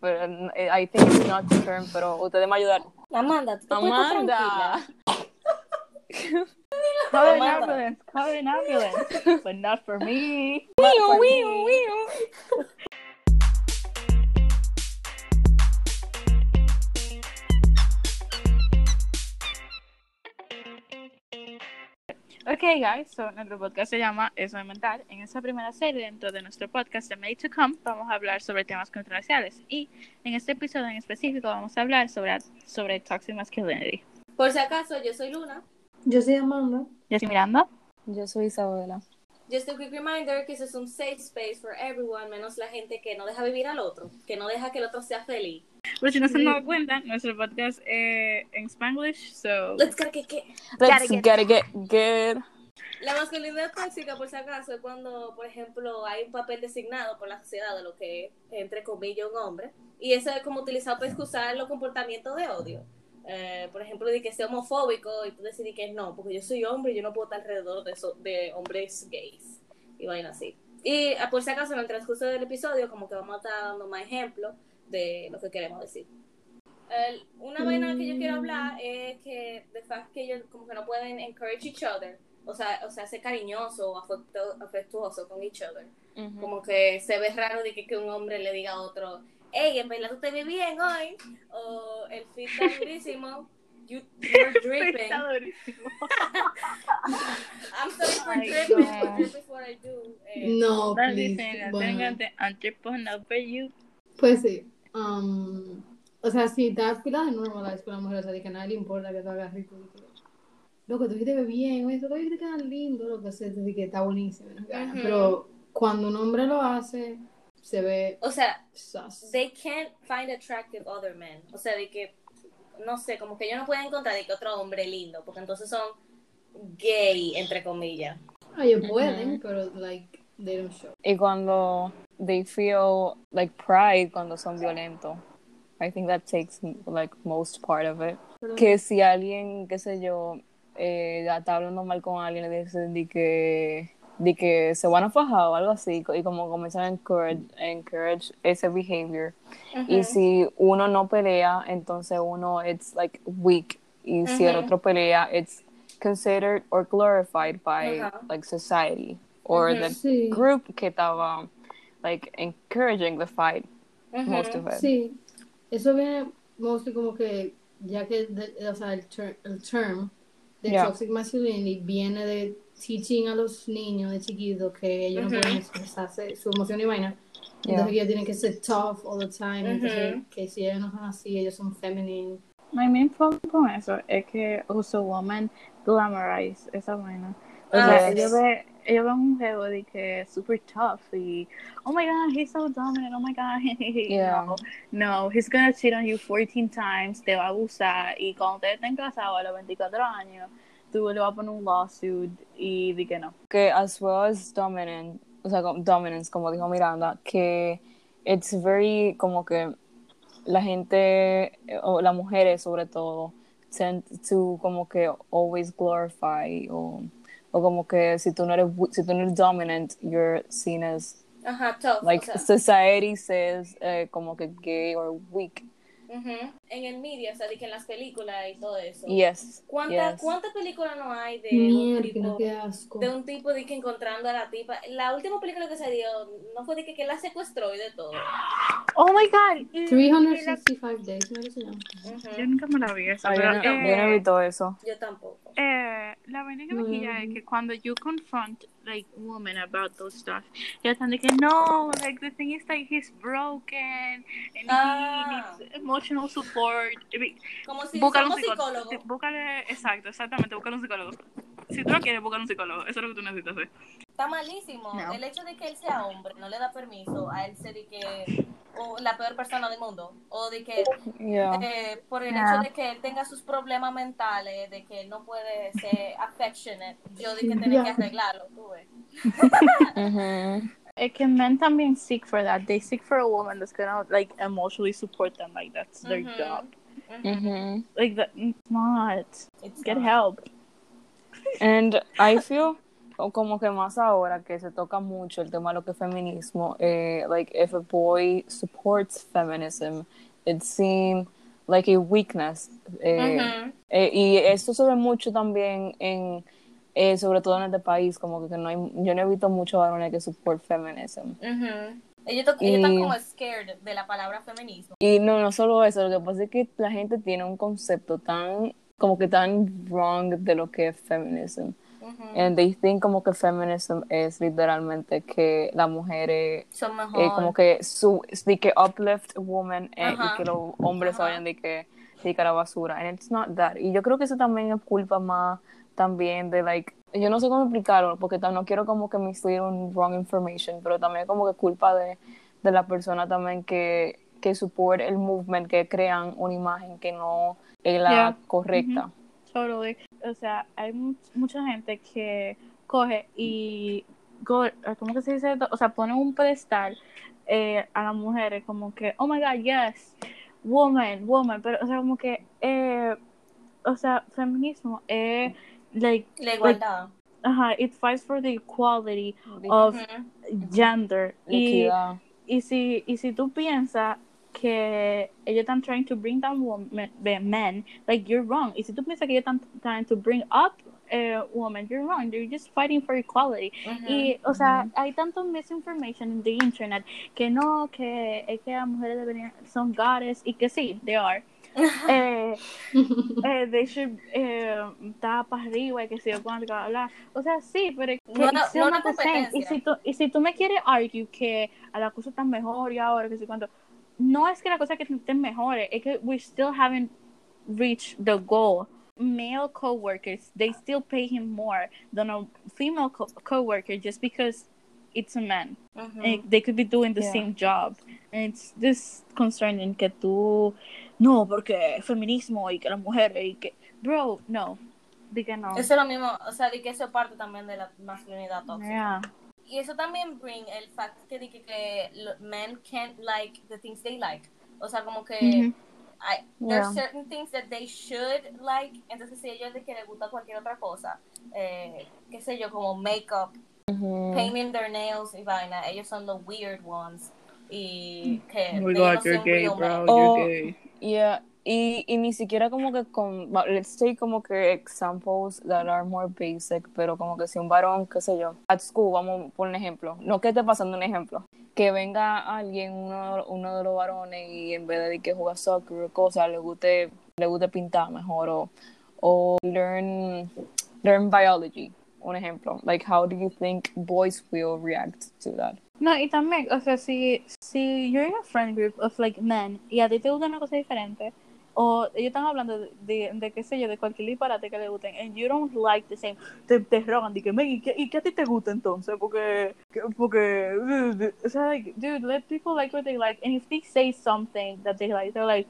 Pero eh, I think it's not the term, pero ustedes me ayudan. Amanda, tú te Amanda. Call an ambulance. Call an ambulance. but not for me. Wiu, wiu, wiu. Okay, guys, so nuestro podcast se llama Eso de Mental. En esta primera serie, dentro de nuestro podcast de Made to Come, vamos a hablar sobre temas controversiales. Y en este episodio en específico vamos a hablar sobre, sobre toxic masculinity. Por si acaso, yo soy Luna. Yo soy Amanda. Yo estoy mirando. Yo soy Isabela. Just a quick reminder que eso es un safe space for everyone, menos la gente que no deja vivir al otro, que no deja que el otro sea feliz. Pero si no se han dado cuenta, nuestro podcast eh, en Spanglish, so... Let's get, get, get. Let's get- get it, get, get. La masculinidad tóxica, por si acaso, es cuando, por ejemplo, hay un papel designado por la sociedad de lo que es, entre comillas, un hombre, y eso es como utilizado para excusar los comportamientos de odio. Eh, por ejemplo, de que sea homofóbico y tú que no, porque yo soy hombre y yo no puedo estar alrededor de, eso- de hombres gays y vaina así. Y ah, por si acaso, en el transcurso del episodio, como que vamos a estar dando más ejemplos de lo que queremos decir. El- una vaina que yo quiero hablar es que de fact que ellos como que no pueden encourage each other, o sea, o sea, ser cariñoso o afectu- afectuoso con each other. Como que se ve raro de que, que un hombre le diga a otro, hey, en verdad tú te ves bien hoy, o el fit está durísimo, you, you're dripping. Está durísimo. I'm sorry for dripping, God. but drip is what I do. Eh, No, please. you. pues sí. Um, o sea, si está pila de con la mujer, o sea, de que a nadie le importa que tú hagas que, Loco, tú te ves bien, oye, tú te quedan lindo, lo que sea, de que está buenísimo. ¿no? Ujú. Pero cuando un hombre lo hace, se ve o sea, sus. they can't find attractive other men. O sea, de que, no sé, como que ellos no pueden encontrar de que otro hombre lindo, porque entonces son gay, entre comillas. Ah, Ellos pueden, pero, like, they don't show. Y cuando they feel like pride cuando son violentos. I think that takes like most part of it. Que si alguien, qué sé yo, eh, está hablando mal con alguien, le dicen de que, de que se van a fajar o algo así, y como comienzan a encourage, encourage ese behavior. Y si uno no pelea, entonces uno it's like weak. Y si el otro pelea, it's considered or glorified by Ajá. like society or Ujú. the Sí. group que estaba like encouraging the fight Ujú. most of it. Sí, eso viene mostly como que, ya que, de- o sea, el, ter- el term de Yeah. toxic masculinity viene de teaching a los niños de chiquitos que ellos Ujú. no pueden mm-hmm. expresarse su emoción y vaina. Yeah. Entonces ellos tienen que ser tough all the time. Entonces, que si ellos no son así, ellos son feminine. My main problem con eso es que uso woman glamorize esa vaina. O Ah, sea, sí. Ven, ellos ven un juego de que es super tough y oh my god, he's so dominant, oh my god, Yeah. no, no, he's gonna cheat on you 14 times, te va a abusar y cuando ustedes estén casados a los 24 años, tú le vas a poner un lawsuit y di que no. Que as well as dominant, o sea, dominance, como dijo Miranda, que it's very como que la gente o las mujeres sobre todo tend to como que always glorify o, o como que si tú no eres si tú no eres dominant you're seen as Ajá, tough. like o sea, society says eh, como que gay or weak ujú. En el media, o sea, de que en las películas y todo eso. yes ¿Cuántas yes. ¿Cuántas películas no hay de un Mierda, tipo qué asco. de un tipo de que encontrando a la tipa? La última película que se dio no fue de que, que la secuestró y de todo. Oh my god, y- y la- 365 days, ¿no? llama? Ujú. yo nunca me la vi esa, Ah, yo, pero, no, eh, yo no he visto eso Yo tampoco. Eh, la vaina que me quilla es que cuando you confront like women about those stuff, ellos están de que no, like the thing is like he's broken and Ah. he needs emotional support. Como si Búscale un psicólogo. psicólogos. Sí, Búscale, exacto, exactamente, búscale un psicólogo. Si tú no quieres, búscale un psicólogo. Eso es lo que tú necesitas hacer. Está malísimo. No. El hecho de que él sea hombre no le da permiso a él ser de que o la peor persona del mundo. O de que yeah eh, por el Yeah. hecho de que él tenga sus problemas mentales, de que él no puede ser affectionate, yo de que tiene que Yeah. arreglarlo, tú ves. Ujú. Es que men también seek for that. They seek for a woman that's gonna like emotionally support them. Like that's their Mhm. job. Ujú. Ujú. Like that, it's not. It's Get not. help. And I feel como que más ahora que se toca mucho el tema de lo que es feminismo, eh, like if a boy supports feminism, it seems like a weakness. Eh, Ujú. eh, y esto se ve mucho también en, eh, sobre todo en este país, como que no hay, yo no he visto muchos varones que support feminism. Ujú. Ellos, to- ellos están Y- como scared de la palabra feminismo. Y no, no solo eso, lo que pasa es que la gente tiene un concepto tan, como que tan wrong de lo que es feminism. Ujú. And they think como que feminism es literalmente que la mujer es Son mejor. eh, como que su de que uplift woman eh, Ajá. y que los hombres Ajá. vayan de que de que a la basura and it's not that y yo creo que eso también es culpa más también de like yo no sé cómo explicarlo porque no quiero como que mislead un wrong information pero también como que culpa de, de la persona también que que support el movement que crean una imagen que no es la Yeah. correcta Totally. O sea, hay mu- mucha gente que coge y, go- ¿cómo que se dice? O sea, pone un pedestal eh, a las mujeres como que, oh my god, yes, woman, woman, pero, o sea, como que, eh, o sea, feminismo es, like, La igualdad. ajá, it fights for the equality of Ujú. gender. la Y, y si, y si tú piensas que ellos están trying to bring down women, men, like you're wrong. Y si tú piensas que ellos están trying to bring up eh, women, you're wrong. They're just fighting for equality. Ujú. Y, o sea, hay tanto misinformation en the internet que no, que es que las mujeres deberían, son goddess y que sí, they are. Eh, eh, they should eh, estar para arriba y que si yo cuando que hablar. O sea, sí, pero que No, no, no una same. Y competencia. si, tú, y si tú me quieres argue que a la cosa está mejor y ahora que si cuánto, no es que la cosa que estén mejores, es que we still haven't reached the goal. Male coworkers, they still pay him more than a female co- coworker just because it's a man. Ujú. and they could be doing the Yeah. same job. And it's this concerning que tú, no, porque feminismo y que las mujeres y que, bro, no, di que no. Eso es lo mismo, o sea, de que eso es parte también de la masculinidad tóxica. Yeah. Y eso también bring el fact que, de que, que men can't like the things they like. O sea, como que Mhm. I, there's Yeah. certain things that they should like. Entonces, si ellos de que les gusta cualquier otra cosa, eh, qué sé yo, como makeup, Ujú. painting their nails y vaina, ellos son los weird ones. Y que Oh God, no gay, bro. Oh, you're gay. Yeah, y, y ni siquiera como que con, let's take como que examples that are more basic, pero como que si un varón, qué sé yo, at school, vamos por un ejemplo, no que esté pasando un ejemplo, que venga alguien, uno, uno de los varones y en vez de que juega soccer o cosas, le guste, le guste pintar mejor o, o learn, learn biology, un ejemplo, like how do you think boys will react to that? No, y también, o sea, si, si you're in a friend group of like men y a ti te gusta una cosa diferente, o ellos están hablando de, de, de qué sé yo, de cualquier disparate que le gusten, and you don't like the same, te, te rogan, de que, "Men, ¿y qué, ¿y qué a ti te gusta entonces? Porque, que- porque, o sea, like, dude, let people like what they like, and if they say something that they like, they're like,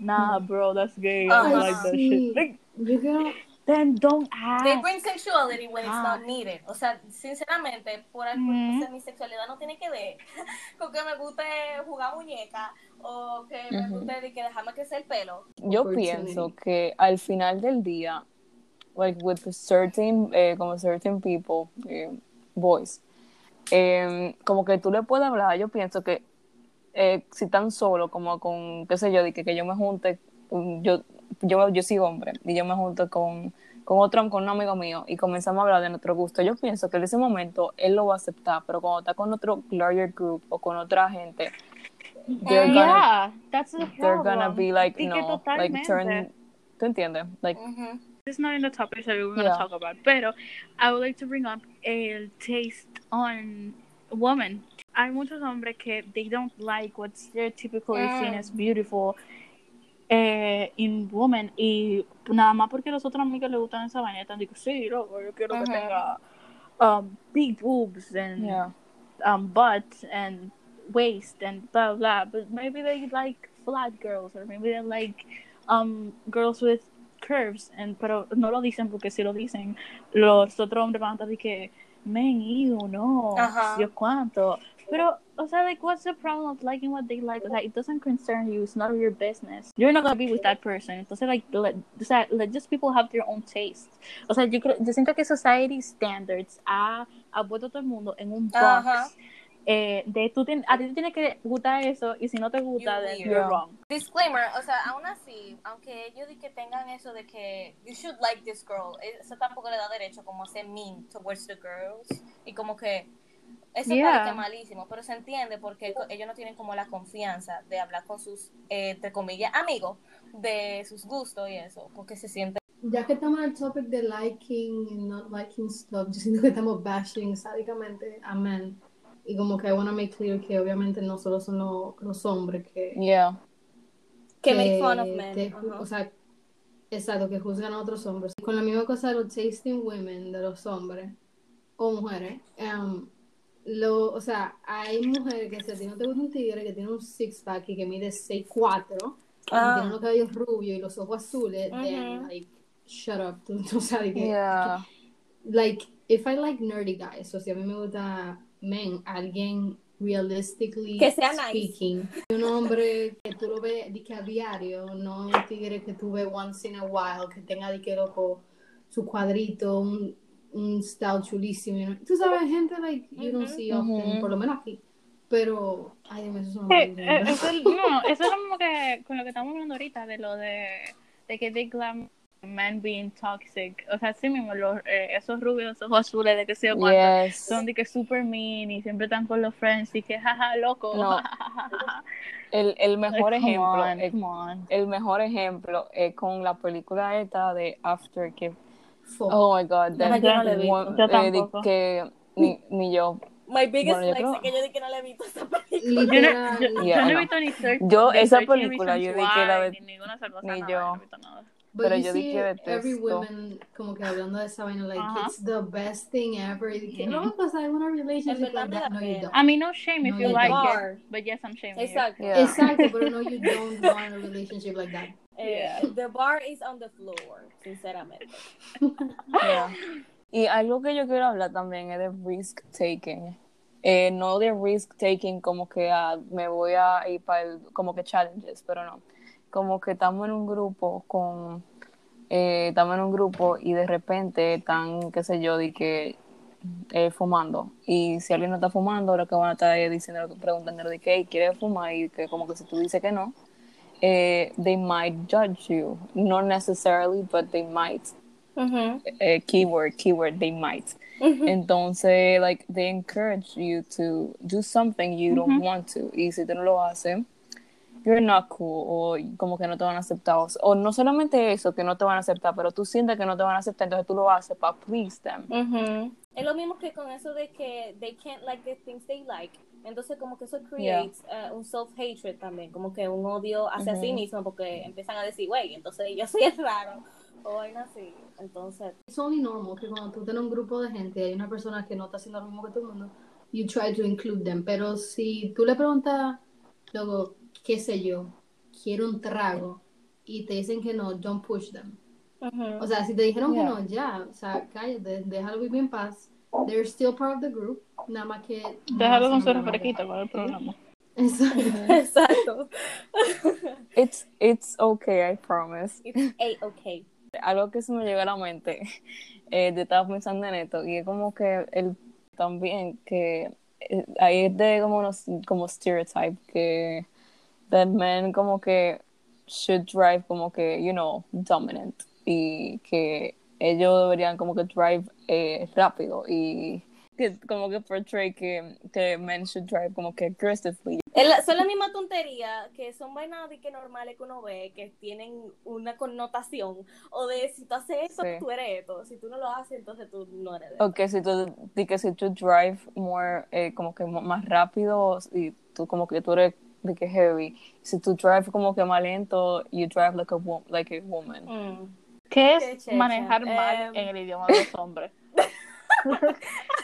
nah, mm. bro, that's gay, I ah, don't Ajá. like that shit. Like, Yo quiero. Then don't ask. They bring sexuality when it's not needed. O sea, sinceramente, por algo, Ujú. o sea, mi sexualidad no tiene que ver con que me guste jugar muñeca o que me Ujú. guste de que dejarme crecer el pelo. Yo pienso que al final del día, like with certain, eh, como certain people, eh, boys, eh, como que tú le puedes hablar, yo pienso que eh, si tan solo como con, qué sé yo, de que, que yo me junte, um, yo, yo, yo soy hombre, y yo me junto con, con otro, con un amigo mío, y comenzamos a hablar de nuestro gusto, yo pienso que en ese momento él lo va a aceptar, pero cuando está con otro larger group o con otra gente, they're gonna, yeah, that's the they're gonna be like, no, like turn, ¿tú entiendes? Like, Ujú. It's not in the topics that we were going to Yeah. talk about, pero I would like to bring up el taste on women. Hay muchos hombres que they don't like what's stereotypically seen Mm. as beautiful eh, in women y nada más porque los otros amigos les gustan esa vaina, están digo, sí, loco, yo quiero que tenga um, big boobs and yeah. um, butt and waist and blah blah. But maybe they like flat girls or maybe they like um girls with curves. And pero no lo dicen porque si lo dicen los otros hombres van a estar de que men, ew, no, Ajá. Dios cuánto. Pero o sea, like, what's the problem of liking what they like? O sea, it doesn't concern you. It's not your business. You're not gonna be with that person. Entonces, like, let, o sea, let just people have their own taste. O sea, yo creo, yo siento que society standards ha, ha puesto todo el mundo en un box. Ajá. Eh, de tú tien- a ti te tiene que gustar eso y si no te gusta, You're then you're wrong. Disclaimer, o sea, aún así, aunque ellos di que tengan eso de que you should like this girl, eso tampoco le da derecho como a ser mean towards the girls y como que eso Yeah. parece malísimo, pero se entiende porque ellos no tienen como la confianza de hablar con sus, eh, entre comillas, amigos de sus gustos y eso, porque se siente Ya que estamos en el topic de liking y not liking stuff, yo siento que estamos bashing sádicamente a men. Y como que I want to make clear que obviamente no solo son lo- los hombres que, Yeah. que make fun of men. te- o sea, exacto, que juzgan a otros hombres. Con la misma cosa de los tasting women de los hombres o mujeres. um, lo, o sea, hay mujeres que si a ti no te gusta un tigre que tiene un six pack y que mide 6'4 y Ah. tiene los cabellos rubios y los ojos azules, then Ujú. like shut up, tú, tú sabes que Yeah. like if I like nerdy guys, o si a mí me gusta men, alguien realistically Que sea nice. speaking, un hombre que tú lo ves de que a diario, no un tigre que tú ves once in a while, que tenga de que loco su cuadrito, un, un style chulísimo, you know. tú sabes gente like you don't see often, por lo menos aquí, pero ay Dios mío, eso es Eh, una eh, eso, es- no, eso es lo mismo que con lo que estamos hablando ahorita, de lo de, de que they glam men being toxic. O sea, sí mismo, los, eh, esos rubios, esos ojos azules, de que sé yo cuánto, Yes. son de que super mean y siempre están con los friends y que jaja, loco. No. El, el mejor Like, ejemplo, on, el, come on. el mejor ejemplo es con la película esta de After que. Oh my god, that yo no one- Yo eh, que ni, ni yo. My biggest Bueno, yo flex creo- es que yo di que no le he visto esa película. Yo no, Literal, yo, Yeah, yo no he no. visto ni Search- Yo, ni esa 13 película, yo di que la de- ni ninguna de esas cosas, ni nada, yo. no he visto nada. But Pero you yo di see que every detesto. woman como que hablando de esa vaina, like, it's the best thing ever. Y no, pues I want a relationship like that. No, you don't. I mean, no shame if No, you you like it, but yes, I'm shaming you. Exacto. Yeah. Exacto, pero no, you don't want a relationship like that. Eh, the bar is on the floor, sinceramente. Yeah. Y algo que yo quiero hablar también es de risk taking. Eh, no de risk taking como que ah, me voy a ir para el, como que challenges, pero no. Como que estamos en un grupo con, eh, estamos en un grupo y de repente están, qué sé yo, de que eh, fumando. Y si alguien no está fumando, lo que van a estar es diciendo, preguntando de que "Hey, quiere fumar y que como que si tú dices que no, eh, they might judge you. Not necessarily, but they might eh, keyword, keyword, they might. Entonces, like, they encourage you to do something you don't want to. Y si tú no lo haces, you're not cool, o como que no te van a aceptar. O, o no solamente eso, que no te van a aceptar, pero tú sientes que no te van a aceptar, entonces tú lo haces para please them. Es lo mismo que con eso de que they can't like the things they like. Entonces como que eso creates eh, un self-hatred también, como que un odio hacia sí Ujú. mismo porque empiezan a decir, güey, entonces yo soy el raro o algo así. Entonces, It's only normal que cuando tú tienes un grupo de gente y hay una persona que no está haciendo lo mismo que todo el mundo, you try to include them. Pero si tú le preguntas, luego, qué sé yo, quiero un trago y te dicen que no, don't push them. ujú. O sea, si te dijeron Yeah. que no, ya, o sea, cállate, déjalo vivir en paz. They're still part of the group, nada más que... Déjalo con su refresquito, ¿cuál es el problema? Exacto. Exacto. It's, it's okay, I promise. It's a-okay. Algo que se me llegó a la mente, eh, yo estaba pensando en esto, y es como que el, también que eh, ahí es de como unos como stereotype que that men como que should drive como que you know dominant y que ellos deberían como que drive eh, rápido y que como que portray que, que men should drive como que aggressively Es la- son la misma tontería que son vainas de que normales que uno ve que tienen una connotación o de si tú haces esto, Sí. tú eres esto. Si tú no lo haces, entonces tú no eres de esto. o que si tú di que si tú drive more eh, como que más rápido y tú como que tú eres de que heavy si tú drive como que más lento you drive like a like a woman Mm. ¿Qué Qué es checha. manejar mal Em. en el idioma de los hombres?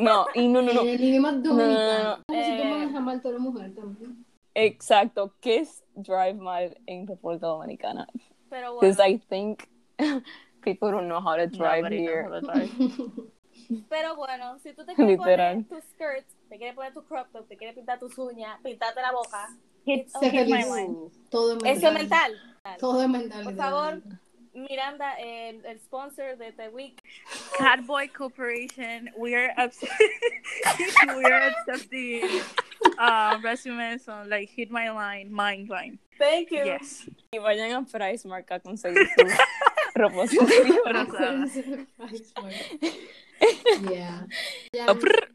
No y no no no En el idioma dominicano. no, Como si tú Eh. toda mujer también. exacto ¿qué es drive mal en República Dominicana Pero bueno, because I think people don't know how to drive Nobody here how to drive. Pero bueno, si tú te quieres Literal. poner tus skirts, te quieres poner tu crop top, te quieres pintar tus uñas, pintarte la boca, Hit, It's Sé hit my feliz. line. Todo es mental. eso es mental. Todo es mental. Por favor. Literalmente. Miranda, el, el sponsor de The Week, Catboy Corporation, we are obs- we are accepting uh, resumes on like hit my line, mind line. thank you. Yes. Y vayan a Price Mark a conseguir su ropa interior. Rosada. yeah. Ya. Prr.